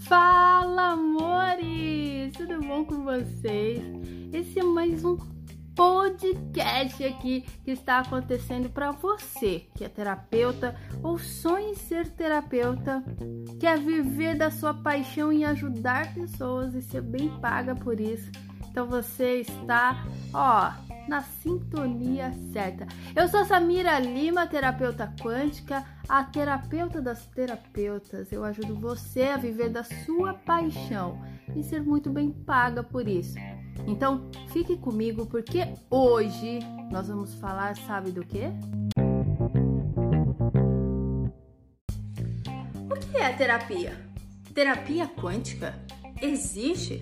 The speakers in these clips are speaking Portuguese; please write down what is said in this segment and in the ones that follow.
Fala, amores! Tudo bom com vocês? Esse é mais um podcast aqui que está acontecendo para você que é terapeuta ou sonha em ser terapeuta, quer viver da sua paixão em ajudar pessoas e ser bem paga por isso. Então você está, ó, na sintonia certa. Eu sou Samira Lima, terapeuta quântica, a terapeuta das terapeutas. Eu ajudo você a viver da sua paixão e ser muito bem paga por isso. Então, fique comigo porque hoje nós vamos falar, sabe do quê? O que é terapia? Terapia quântica existe?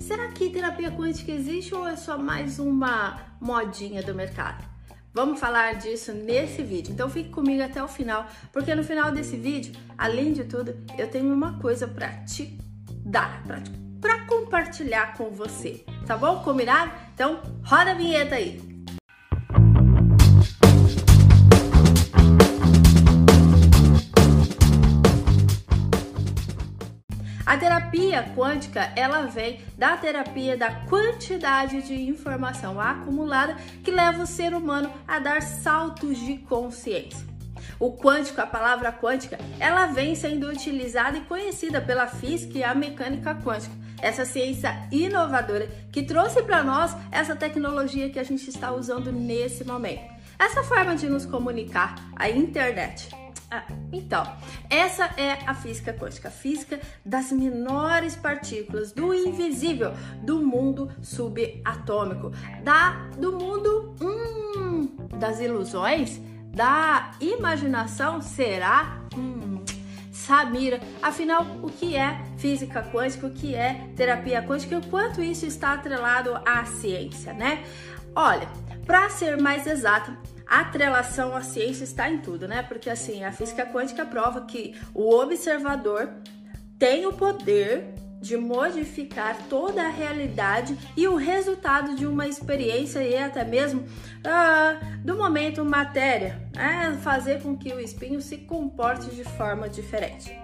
Será que terapia quântica existe ou é só mais uma modinha do mercado? Vamos falar disso nesse vídeo. Então fique comigo até o final, porque no final desse vídeo, além de tudo, eu tenho uma coisa para te dar, para compartilhar com você. Tá bom? Combinado? Então roda a vinheta aí. A terapia quântica, ela vem da terapia da quantidade de informação acumulada que leva o ser humano a dar saltos de consciência. O quântico, a palavra quântica, ela vem sendo utilizada e conhecida pela física e a mecânica quântica. Essa ciência inovadora que trouxe para nós essa tecnologia que a gente está usando nesse momento. Essa forma de nos comunicar, a internet. Ah, então, essa é a física quântica, a física das menores partículas, do invisível, do mundo subatômico, da do mundo hum, das ilusões, da imaginação. Será? Hum, Samira, afinal, o que é física quântica, o que é terapia quântica e o quanto isso está atrelado à ciência, né? Olha, para ser mais exata, a atrelação à ciência está em tudo, né? Porque assim, a física quântica prova que o observador tem o poder de modificar toda a realidade e o resultado de uma experiência e até mesmo ah, do momento matéria, né? fazer com que o espinho se comporte de forma diferente.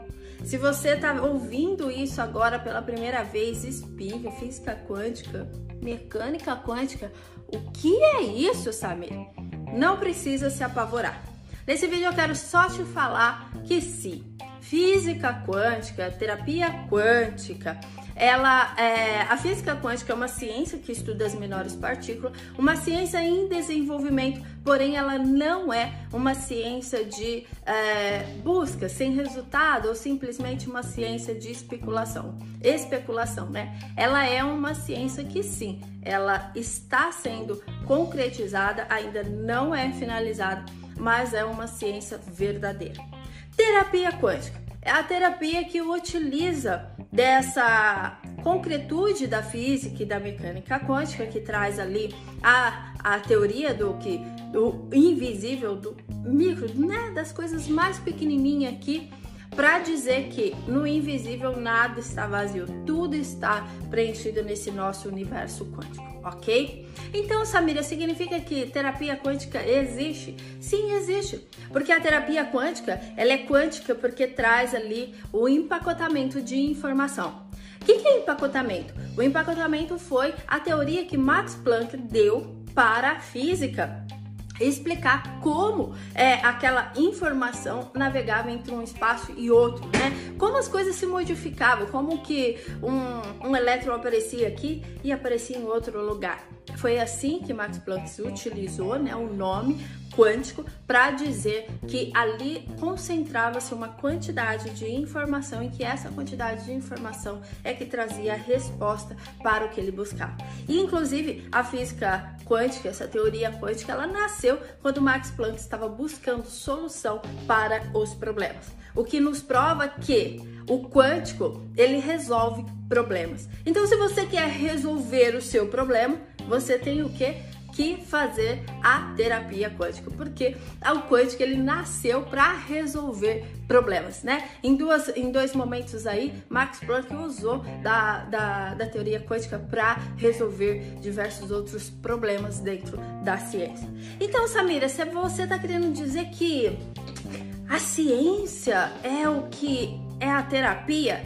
Se você está ouvindo isso agora pela primeira vez, espinho, física quântica, mecânica quântica, o que é isso, Samir? Não precisa se apavorar. Nesse vídeo eu quero só te falar que sim, física quântica, terapia quântica, ela é, a física quântica é uma ciência que estuda as menores partículas, uma ciência em desenvolvimento, porém ela não é uma ciência de é, busca sem resultado ou simplesmente uma ciência de especulação. Especulação, né? Ela é uma ciência que sim, ela está sendo concretizada, ainda não é finalizada, mas é uma ciência verdadeira. Terapia quântica. É a terapia que utiliza dessa concretude da física e da mecânica quântica que traz ali a, a teoria do que do invisível, do micro, né, das coisas mais pequenininhas aqui para dizer que no invisível nada está vazio, tudo está preenchido nesse nosso universo quântico, ok? Então, Samira, significa que terapia quântica existe? Sim, existe, porque a terapia quântica ela é quântica porque traz ali o empacotamento de informação. O que, que é empacotamento? O empacotamento foi a teoria que Max Planck deu para a física explicar como é, aquela informação navegava entre um espaço e outro, né? Como as coisas se modificavam, como que um, um elétron aparecia aqui e aparecia em outro lugar. Foi assim que Max Planck utilizou né, o nome quântico para dizer que ali concentrava-se uma quantidade de informação e que essa quantidade de informação é que trazia a resposta para o que ele buscava. E inclusive a física quântica, essa teoria quântica, ela nasceu quando Max Planck estava buscando solução para os problemas. O que nos prova que o quântico, ele resolve problemas. Então, se você quer resolver o seu problema, você tem o que? Que fazer a terapia quântica, porque o quântico ele nasceu para resolver problemas, né? Em, duas, em dois momentos aí, Max Planck usou da, da, da teoria quântica para resolver diversos outros problemas dentro da ciência. Então, Samira, se você está querendo dizer que a ciência é o que é a terapia?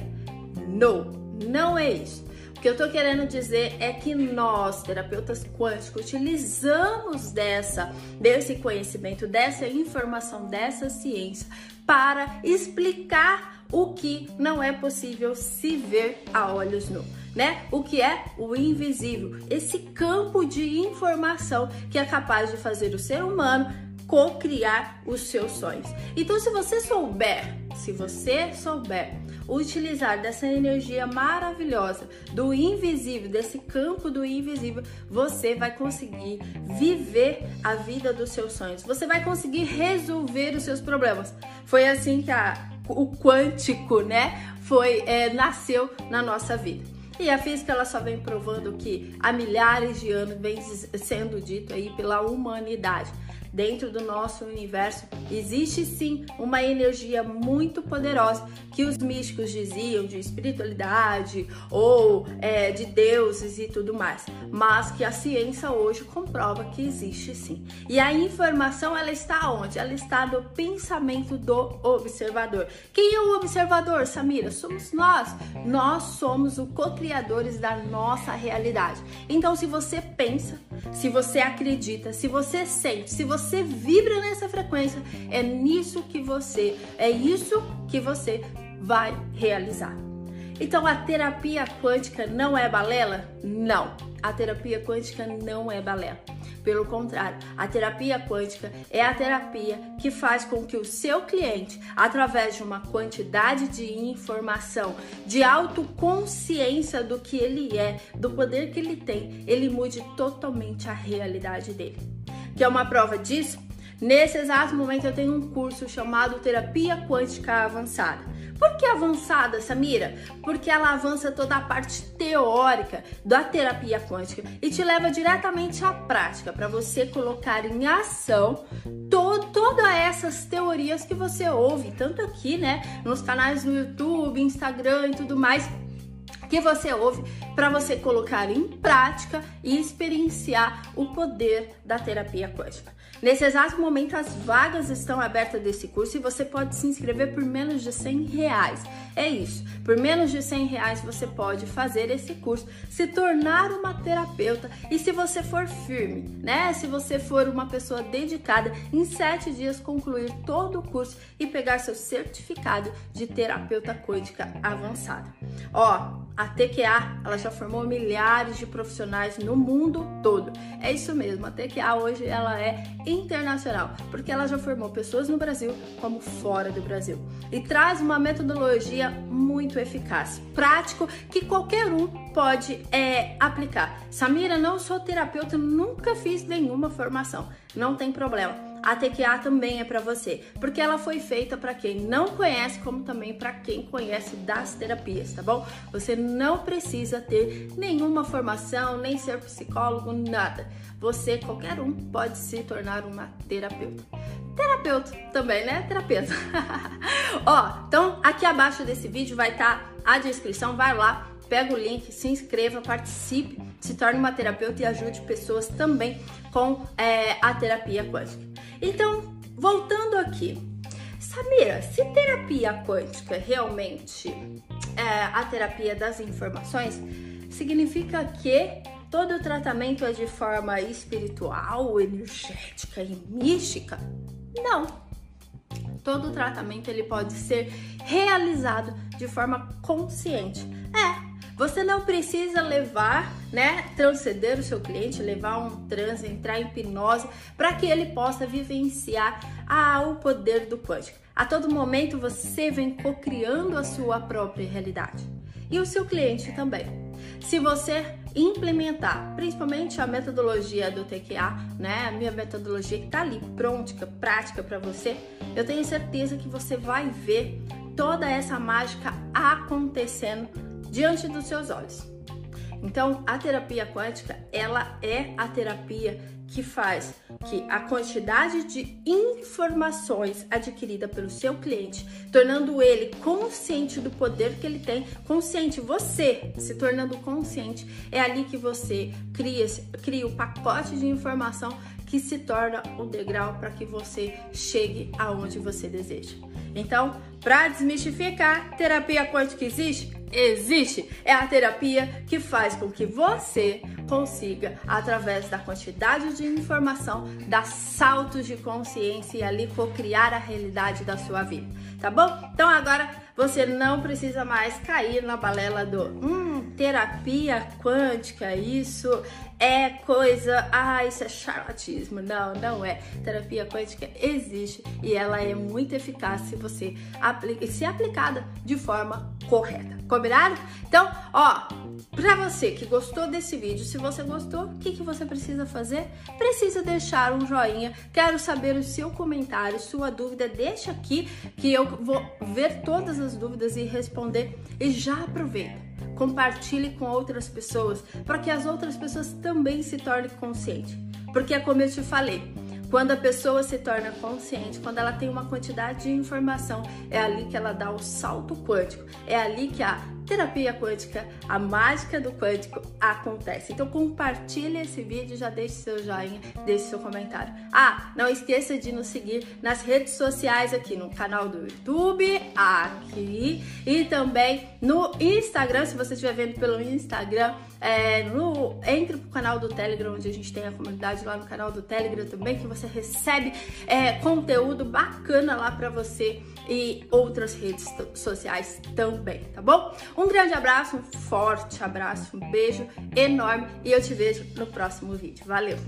Não, não é isso. O que eu tô querendo dizer é que nós, terapeutas quânticos, utilizamos dessa, desse conhecimento, dessa informação, dessa ciência para explicar o que não é possível se ver a olhos nus, né? O que é o invisível, esse campo de informação que é capaz de fazer o ser humano co-criar os seus sonhos. Então, se você souber, se você souber utilizar dessa energia maravilhosa do invisível, desse campo do invisível, você vai conseguir viver a vida dos seus sonhos. Você vai conseguir resolver os seus problemas. Foi assim que a, o quântico, né, foi é, nasceu na nossa vida. E a física ela só vem provando que há milhares de anos vem sendo dito aí pela humanidade dentro do nosso universo existe sim uma energia muito poderosa que os místicos diziam de espiritualidade ou é, de deuses e tudo mais, mas que a ciência hoje comprova que existe sim. E a informação ela está onde? Ela está no pensamento do observador. Quem é o observador, Samira? Somos nós. Nós somos os co-criadores da nossa realidade. Então, se você pensa, se você acredita, se você sente, se você vibra nessa frequência, é nisso que você, é isso que você vai realizar. Então a terapia quântica não é balela? Não. A terapia quântica não é balela. Pelo contrário, a terapia quântica é a terapia que faz com que o seu cliente, através de uma quantidade de informação, de autoconsciência do que ele é, do poder que ele tem, ele mude totalmente a realidade dele. Que é uma prova disso? Nesse exato momento eu tenho um curso chamado Terapia Quântica Avançada. Por que avançada, Samira? Porque ela avança toda a parte teórica da terapia quântica e te leva diretamente à prática para você colocar em ação to todas essas teorias que você ouve, tanto aqui, né, nos canais do YouTube, Instagram e tudo mais que você ouve para você colocar em prática e experienciar o poder da terapia quântica. Nesse exato momento, as vagas estão abertas desse curso e você pode se inscrever por menos de 100 reais. É isso, por menos de 100 reais você pode fazer esse curso, se tornar uma terapeuta e se você for firme, né? Se você for uma pessoa dedicada, em sete dias concluir todo o curso e pegar seu certificado de terapeuta quântica avançada. Ó, a TQA, ela já formou milhares de profissionais no mundo todo. É isso mesmo, a TQA hoje ela é internacional, porque ela já formou pessoas no Brasil como fora do Brasil. E traz uma metodologia muito eficaz, prático, que qualquer um pode é, aplicar. Samira, não sou terapeuta, nunca fiz nenhuma formação. Não tem problema a TQA também é para você, porque ela foi feita para quem não conhece, como também para quem conhece das terapias, tá bom? Você não precisa ter nenhuma formação, nem ser psicólogo, nada. Você, qualquer um, pode se tornar uma terapeuta. Terapeuta também, né? Terapeuta. Ó, então aqui abaixo desse vídeo vai estar tá a descrição, vai lá, pega o link, se inscreva, participe, se torne uma terapeuta e ajude pessoas também com é, a terapia quântica. Então, voltando aqui, Samira, se terapia quântica realmente é a terapia das informações, significa que todo o tratamento é de forma espiritual, energética e mística? Não. Todo tratamento ele pode ser realizado de forma consciente. É, você não precisa levar, né, transcender o seu cliente, levar um transe, entrar em hipnose, para que ele possa vivenciar ah, o poder do quântico. A todo momento você vem co-criando a sua própria realidade. E o seu cliente também. Se você implementar, principalmente a metodologia do TQA, né, a minha metodologia que está ali pronta, prática para você, eu tenho certeza que você vai ver toda essa mágica acontecendo diante dos seus olhos. Então, a terapia quântica, ela é a terapia que faz que a quantidade de informações adquirida pelo seu cliente, tornando ele consciente do poder que ele tem, consciente, você se tornando consciente, é ali que você cria, cria o pacote de informação que se torna o degrau para que você chegue aonde você deseja. Então, para desmistificar, terapia quântica existe? Existe! É a terapia que faz com que você consiga, através da quantidade de informação, dar saltos de consciência e ali co-criar a realidade da sua vida, tá bom? Então agora você não precisa mais cair na balela do hum, terapia quântica, isso é coisa, ah, isso é charlatismo. Não, não é. Terapia quântica existe e ela é muito eficaz se você aplica, se aplicada de forma correta. Combinado? Então, ó, pra você que gostou desse vídeo, se você gostou, o que, que você precisa fazer? Precisa deixar um joinha. Quero saber o seu comentário, sua dúvida, deixa aqui que eu vou ver todas as dúvidas e responder. E já aproveita compartilhe com outras pessoas, para que as outras pessoas também se tornem conscientes. Porque é como eu te falei, quando a pessoa se torna consciente, quando ela tem uma quantidade de informação, é ali que ela dá o salto quântico, é ali que a terapia quântica, a mágica do quântico acontece. Então compartilhe esse vídeo, já deixe seu joinha, deixe seu comentário. Ah, não esqueça de nos seguir nas redes sociais aqui no canal do YouTube, aqui e também no Instagram, se você estiver vendo pelo Instagram, é, no, entre pro canal do Telegram, onde a gente tem a comunidade lá no canal do Telegram também, que você recebe é, conteúdo bacana lá para você e outras redes sociais também, tá bom? Um grande abraço, um forte abraço, um beijo enorme e eu te vejo no próximo vídeo. Valeu!